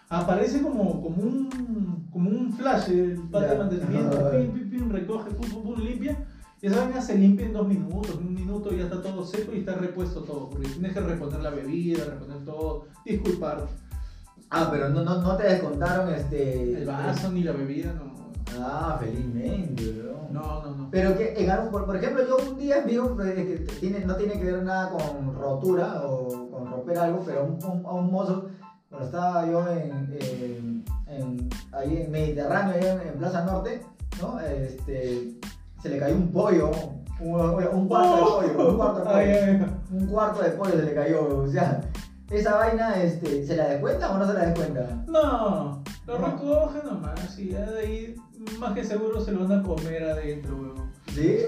Aparece como, como, un, como un flash el par de mantenimiento, pim, pim, pim, recoge, pum, pum, pum, limpia. Y esa vaina se limpia en dos minutos, en un minuto ya está todo seco y está repuesto todo. Porque tienes que reponer la bebida, reponer todo, disculpar. Ah, pero no, no, no te descontaron este. El vaso ni la bebida, no. Ah, felizmente, weón. No, no, no. Pero que en algún, por, por ejemplo, yo un día vi un, que tiene, no tiene que ver nada con rotura o con romper algo, pero un, un- a un mozo, cuando estaba yo en, en- en- ahí en Mediterráneo, ahí en, en Plaza Norte, ¿no? Este, se le cayó un pollo, un, un cuarto de pollo, un cuarto de pollo. Ay, ay, ay. Un cuarto de pollo se le cayó, o sea, esa vaina, este, ¿se la descuenta o no se la descuenta? No, lo No. recoge nomás y ya de ahí más que seguro se lo van a comer adentro, huevón. ¿Sí?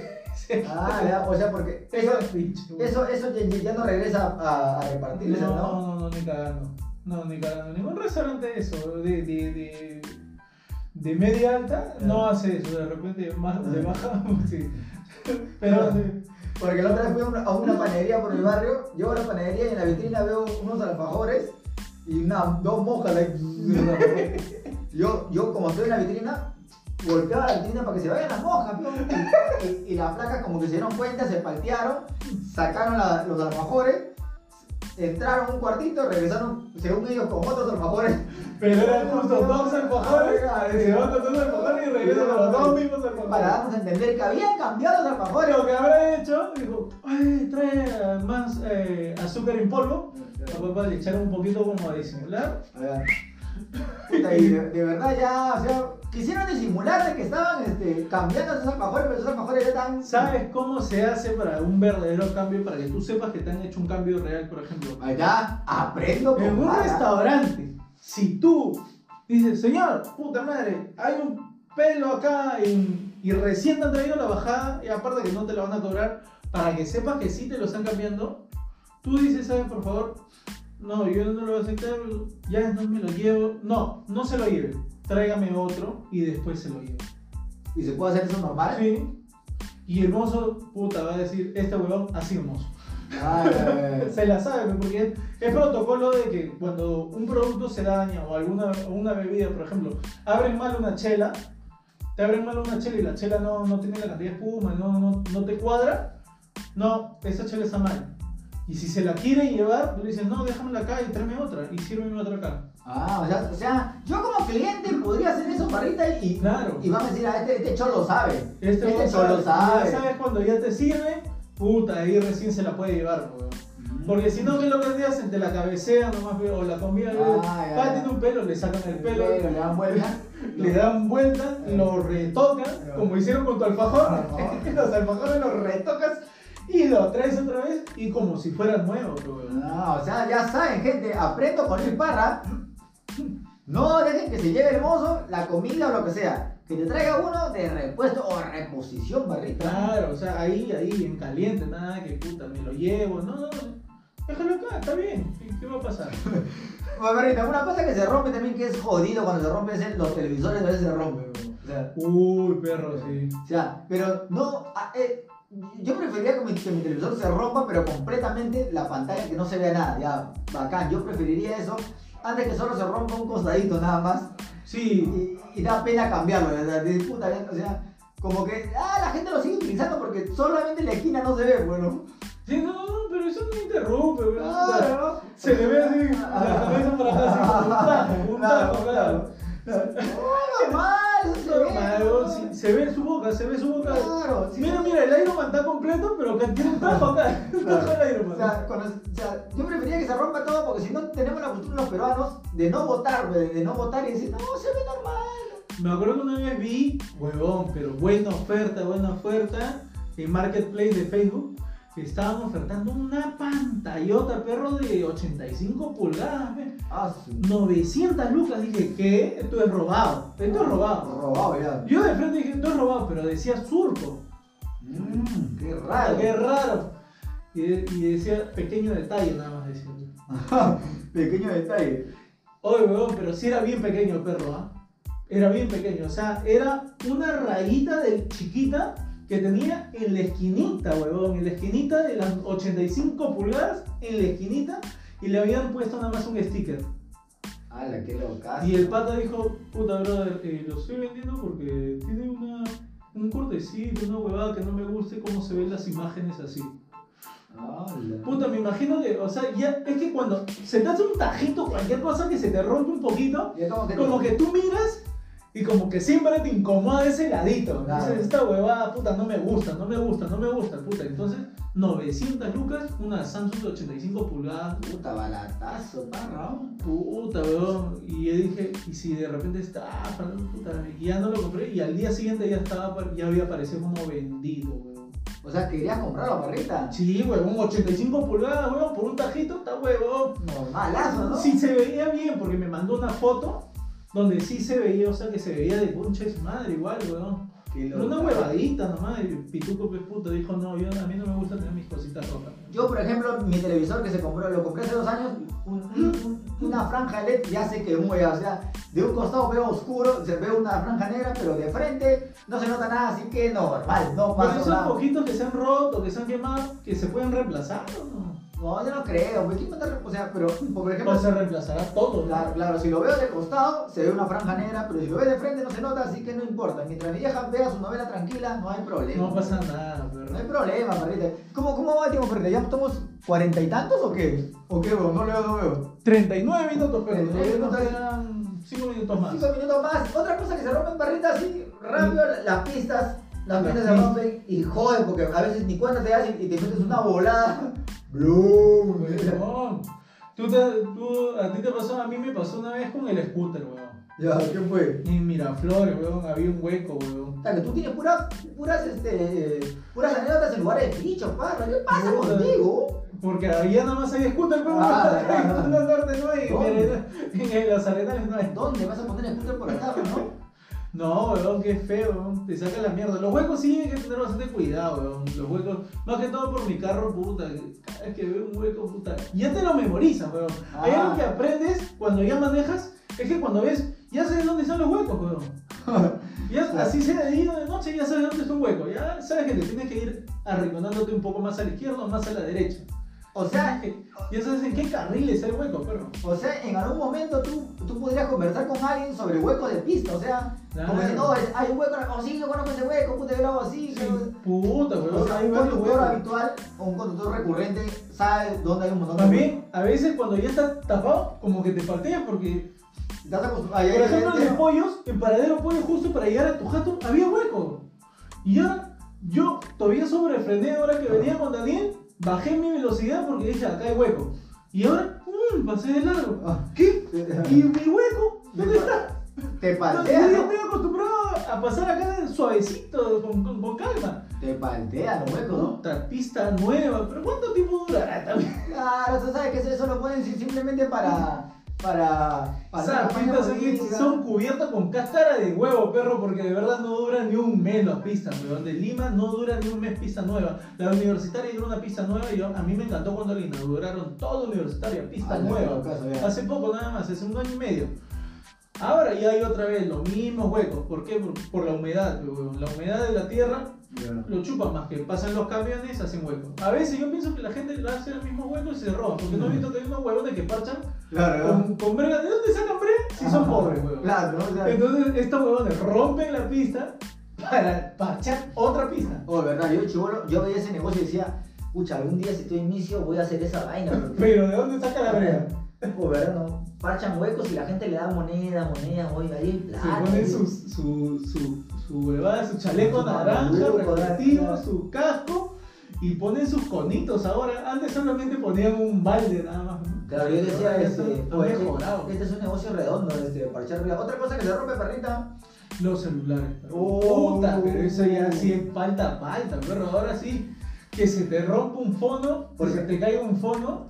Ah, ya, o sea, porque eso, Eso eso, eso ya, ya no regresa a, a repartirse, No, ¿no? no, no, ni cagando. No, ni cagando. Ningún restaurante eso, de, de, de, de media alta, no hace eso. De repente más de baja, sí. Pero. Porque la otra vez fui a una, panadería por el barrio, llego a la panadería y en la vitrina veo unos alfajores y una, dos moscas. Yo, yo como estoy en la vitrina, golpeaba la vitrina para que se vayan las moscas, y, y- y las placas como que se dieron cuenta, se paltearon, sacaron la- los alfajores, entraron a un cuartito, regresaron, según ellos, con otros alfajores. Pero eran justo dos alfajores, con dos alfajores y regresan con los dos mismos Para alfajores. darnos a entender que habían cambiado los alfajores. Lo que habrá hecho, dijo, ay, trae más eh, azúcar en polvo. Papá, para echar un poquito como a disimular. Puta, y de, de verdad ya, o sea, quisieron disimular de que estaban este, cambiando esos alfajores, pero esos alfajores eran... ¿Sabes cómo se hace para un verdadero cambio? Para que tú sepas que te han hecho un cambio real, por ejemplo. Allá aprendo En un vara. restaurante, si tú dices, señor, puta madre, hay un pelo acá en- y recién te han traído la bajada, y aparte que no te la van a cobrar, para que sepas que sí te lo están cambiando, tú dices, ¿sabes? Por favor, no, yo no lo voy a aceptar, ya no me lo llevo. No, no se lo lleve, tráigame otro y después se lo llevo. ¿Y se puede hacer eso normal? Sí. Y el mozo, puta, va a decir, este huevón ha sido mozo. Ay, ay, ay. Se la sabe, porque es, es protocolo de que cuando un producto se daña o alguna una bebida, por ejemplo, abren mal una chela, te abren mal una chela y la chela no, no tiene la cantidad de espuma, no, no, no te cuadra, no, esa chela está mal. Y si se la quieren llevar, tú le dices, no, déjamela acá y tráeme otra, y sírveme otra acá. Ah, o sea, o sea, yo como cliente podría hacer eso, barrita, y, Claro. y van a decir, ah, este, este cholo sabe. Este, Este, cholo sabe. Ya sabes cuando ya te sirve, puta, ahí recién se la puede llevar, weón. Porque si no, ¿qué es lo que te hacen? Te la cabecean nomás, o la comida, Ah, ya. pa, tiene un pelo, le sacan el pelo, le dan vuelta. le dan vuelta, lo retocan, como hicieron con tu alfajor, los alfajores los retocas y lo traes otra vez y como si fuera nuevo, weón. No, o sea, ya saben, gente, aprieto con el parra. No dejen que se lleve el mozo la comida o lo que sea. Que te traiga uno de repuesto o reposición, barrita. Claro, o sea, ahí, ahí, en caliente, nada, que puta, me lo llevo, no, no, déjalo acá, está bien, ¿qué, va a pasar? Bueno, barrita, una cosa que se rompe también que es jodido cuando se rompe es los televisores a veces se rompen. O sea, Uy, perro, sí. o sea, pero no. ah, eh, yo preferiría que mi, que mi televisor se rompa, pero completamente la pantalla que no se vea nada. Ya, bacán. Yo preferiría eso antes que solo se rompa un costadito nada más. Sí, Y, y da pena cambiarlo, ¿verdad? De puta, ya, o sea, como que, ah, la gente lo sigue utilizando porque solamente la esquina no se ve, bueno. sí, no, no, pero eso no interrumpe, Claro. Se le ve así, la cabeza para como un tajo, un tajo, claro. No, normal, se ve. Se su boca, se ve su boca. Claro, sí. Mira, mira, el Iron Man está completo, pero acá tiene un tajo acá. Un tajo el Iron O Man. sea, cuando- o sea, yo preferiría que se rompa todo porque si no tenemos la costumbre los peruanos de no votar, güey, de no votar y decir, no, se ve normal. Me acuerdo que una vez vi, huevón, pero buena oferta, buena oferta, en Marketplace de Facebook, que estaban ofertando una pantallota, perro, de 85 pulgadas, ve. Ah, su... 900 lucas. Dije, ¿qué? Esto es robado. Esto es robado. Robado ya. Yo de frente dije, esto es robado, pero decía surco. Mmm, qué raro. Qué raro. Y, y decía, pequeño detalle, nada más decía. Pequeño detalle. Oye, pero sí era bien pequeño el perro, ¿ah? Era bien pequeño, o sea, era una rayita de chiquita que tenía en la esquinita, huevón, en la esquinita de las 85 pulgadas, en la esquinita, y le habían puesto nada más un sticker. Ala, qué loca. Y el pata dijo, puta brother, eh, lo estoy vendiendo porque tiene una, un cortecito, una huevada que no me guste cómo se ven las imágenes así. Ala. Puta, me imagino que, o sea, ya, es que cuando se te hace un tajito, cualquier cosa que se te rompe un poquito, Ya como que como que tú miras y como que siempre te incomoda ese ladito. Claro. Dices, esta huevada, puta, no me gusta, no me gusta, no me gusta, puta. Entonces, 900 lucas, una Samsung de 85 pulgadas. Puta balatazo, parra. Puta, weón. Y yo dije, y si de repente está, puta, y ya no lo compré. Y al día siguiente ya estaba, ya había aparecido como vendido, weón. O sea, querías comprarlo, parrita. Sí, weón, 85 pulgadas, weón, por un tajito, está huevón. Normalazo, ¿no? Sí se veía bien, porque me mandó una foto donde sí se veía, o sea, que se veía de concha de su madre igual, weón. Pero una huevadita nomás, y Pituco pues puta dijo, no, yo, a mí no me gusta tener mis cositas rojas. Yo, por ejemplo, mi televisor que se compró, lo compré hace dos años, un- un- un- una franja LED ya se quemó ya, o sea, de un costado veo oscuro, se ve una franja negra, pero de frente no se nota nada, así que normal, no Pero pasa esos nada. poquitos que se han roto, que se han quemado, que se pueden reemplazar, ¿o no? No, yo no creo, pues, ¿quién manda- o sea, pero, por ejemplo, O se reemplazará todo, ¿no? Claro, claro, si lo veo de costado se ve una franja negra, pero si lo veo de frente no se nota, así que no importa. Mientras mi vieja vea su novela tranquila, no hay problema. No pasa nada, No hay pero... problema, perrita. ¿Cómo, ¿Cómo va el tiempo, perrita? ¿Ya estamos cuarenta y tantos o qué? ¿O qué, bro? No leo, no veo. 39 minutos, pero 39 todavía nos minutos. quedan 5 minutos más. Cinco minutos más. Otra cosa que se rompen, perrita, así rápido, las pistas. Las se pistas. rompen y joden porque a veces ni cuenta te das y y te metes una volada. Weón. Tú te- tú- a ti te pasó, a mí me pasó una vez con el scooter, weón. Ya, ¿qué fue? En Miraflores, weón, había un hueco, weón. O sea, que tú tienes puras, puras, este, puras anécdotas en lugares de bichos, parra. ¿Qué pasa Puta. contigo? Porque había nada más hay scooter, weón. Ah, no los arenales no hay. ¿Dónde vas a poner scooter por acá, no? No, weón, qué feo, weón. Te saca la mierda. Los huecos sí hay que tener bastante cuidado, weón. Los huecos, más que todo por mi carro, puta. Cada vez que veo un hueco, puta. Ya te lo memorizas, weón. Hay Ah. algo que aprendes cuando ya manejas, es que cuando ves, ya sabes dónde están los huecos, weón. Ya, así sea de día de noche, ya sabes dónde está un hueco. Ya sabes que te tienes que ir arrinconándote un poco más a la izquierda o más a la derecha. O sea, ya sabes en qué carriles hay hueco, perro. O sea, en algún momento tú, tú podrías conversar con alguien sobre huecos de pista, o sea, Claro. como si no, es- hay un hueco, oh sí, yo conozco ese hueco, puta, yo lo hago así, Sí, que- puta, O weón. sea, hay un conductor huecos. habitual o un conductor recurrente sabe dónde hay un montón de También, a veces cuando ya está tapado, como que te palteas porque, Estás acostum- ay, ay, por ejemplo, en ay, pollos, en paradero pollo, justo para llegar a tu jato, había hueco. Y ya, yo todavía sobrefrené ahora que venía con Daniel, bajé mi velocidad porque dije, acá hay hueco. Y ahora, ¡pum! pasé de largo. Ah. ¿Qué? ¿Y mi hueco? ¿Dónde está? Te No, paltea, yo estoy acostumbrado a pasar acá suavecito, con, con, con calma. Te paltea los huecos, ¿no? Puta, pista nueva, pero ¿cuánto tiempo durará también? Claro, tú sabes que eso, lo ponen si- simplemente para. Para. O para campaña pistas son cubiertas con cáscara de huevo, perro, porque de verdad no duran ni un mes las pistas, weón. De Lima no dura ni un mes pista nueva. La universitaria era una pista nueva y yo, a mí me encantó cuando la inauguraron toda universitaria, pista Ah, nueva. caso. Hace poco nada más, hace un año y medio. Ahora ya hay otra vez los mismos huecos. ¿Por qué? Por, por la humedad, weón. La humedad de la tierra Ya. lo chupan más que pasan los camiones, hacen huecos. A veces yo pienso que la gente le hace el mismo hueco y se roba, porque no he visto que hay unos huevones que parchan Claro, con, con brega. ¿De dónde sacan brega? Si son pobres, huevón. Claro, ¿no? O sea, Entonces estos huevones rompen la pista para parchar otra pista. Oh, verdad, yo chivolo, yo veía ese negocio y decía, pucha, algún día si estoy inicio voy a hacer esa vaina. porque- Pero ¿de dónde saca la brega? Oh, verdad, no. Parchan huecos y la gente le da moneda, moneda, oiga, ahí el Se plata. pone ahí. su, su, su, huevada, su chaleco naranja, reflectivo, su casco y ponen sus conitos ahora. Antes solamente ponían un balde nada más. ¿no? Claro, yo decía, este, han este, este es un negocio redondo, este, parchar. Otra cosa que se rompe, perrita. Los celulares. Oh. Puta, pero eso ya sí es falta, falta, perro. Ahora sí, que se te rompa un fono, ¿Por que se te caiga un fono.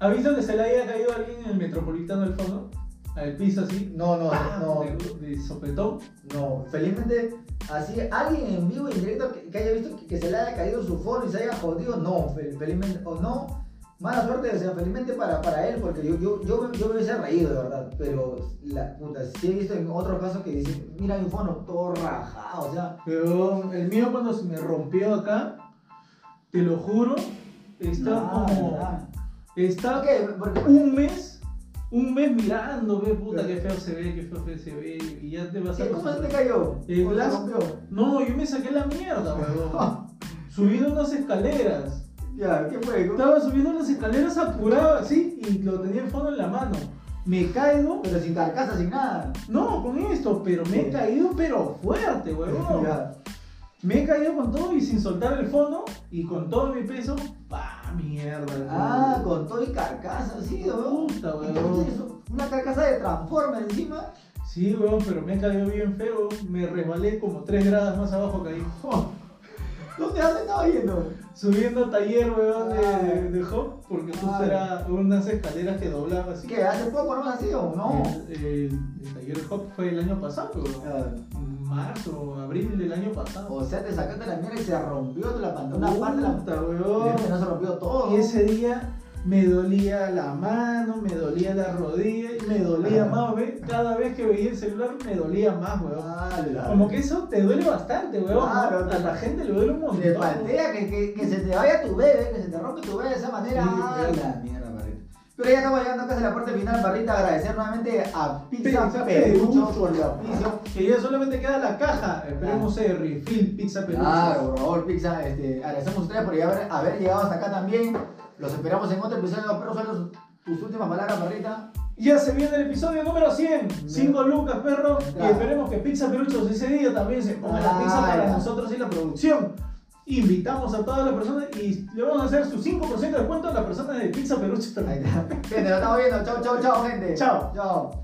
¿Has visto que se le haya caído a alguien en el metropolitano del fono? Al piso así. No, no, ¡pam! no, De, de sopetón. no. Felizmente, así, alguien en vivo y en directo que, que haya visto que, que se le haya caído su foro y se haya jodido, no. Fel- felizmente, o no. Mala suerte, o sea, felizmente para, para él, porque yo, yo, yo, me- yo me hubiese reído, de verdad. Pero, la puta, sí he visto en otros casos que dicen, mira mi fono, todo rajado, o sea. Pero el mío cuando se me rompió acá, te lo juro, está nada, como... Está. Porque, un mes, un mes mirando, ve, puta, qué feo se ve, qué feo se ve, y ya te vas a... ¿qué, ¿Cómo se te cayó? El ¿Cómo se glass-? No, yo me saqué la mierda, weón. Subí unas escaleras. Ya, ¿qué fue? ¿Cómo- Estaba subiendo las escaleras apurado así y lo tenía el fondo en la mano. Me caigo, Pero sin carcasa, sin nada. no con esto, pero me he caído pero fuerte, weón. Me he caído con todo y sin soltar el fondo y con todo mi peso, pa mierda. Ah, con todo y carcasa, sí, weón. Puta, weón. Carcasa de Transformer encima. Sí, weón, pero me caído bien feo. Me resbalé como 3 grados más abajo caí. ¿Dónde has estado yendo? Subiendo taller, weón, de, Ah. de, de hop, porque justo Ah. era unas escaleras que doblaban así. ¿Qué? ¿Hace poco no has sido? No. El, el- el taller de hop fue el año pasado, weón. Ah, Marzo, abril del año pasado. O sea, te sacaste la mierda y se rompió la pantalla. Una parte de la weón. no se rompió todo. Y ese día me dolía la mano, me dolía la rodilla y me dolía Ajá. más, ¿ves? Cada vez que veía el celular me dolía más, weón. Como que eso te duele bastante, weón. Claro, a la gente le duele un montón. Te paltea que, que, que se te vaya tu bebé, que se te rompe tu bebé de esa manera. Sí, Ah, pero- ya estamos llegando casi a la parte final, Barrita. Agradecer nuevamente a Pizza Pizza Perucho. por el auspicio. Que ya solamente queda la caja. Esperemos el refill pizza peluche. Claro, por favor, Pizza. Este, agradecemos a ustedes por haber, haber llegado hasta acá también. Los esperamos en otro episodio. Pero son tus últimas palabras, Barrita. Ya se viene el episodio número 100. 5 lucas, perro. Y esperemos que Pizza Peruchos ese día también se ponga la pizza para nosotros y la producción. Invitamos a todas las personas y le vamos a hacer su 5% de descuento a las personas de Pizza Ahí también. está. Gente, lo estamos viendo. Chau, chau, chau, gente. Chao. Chao.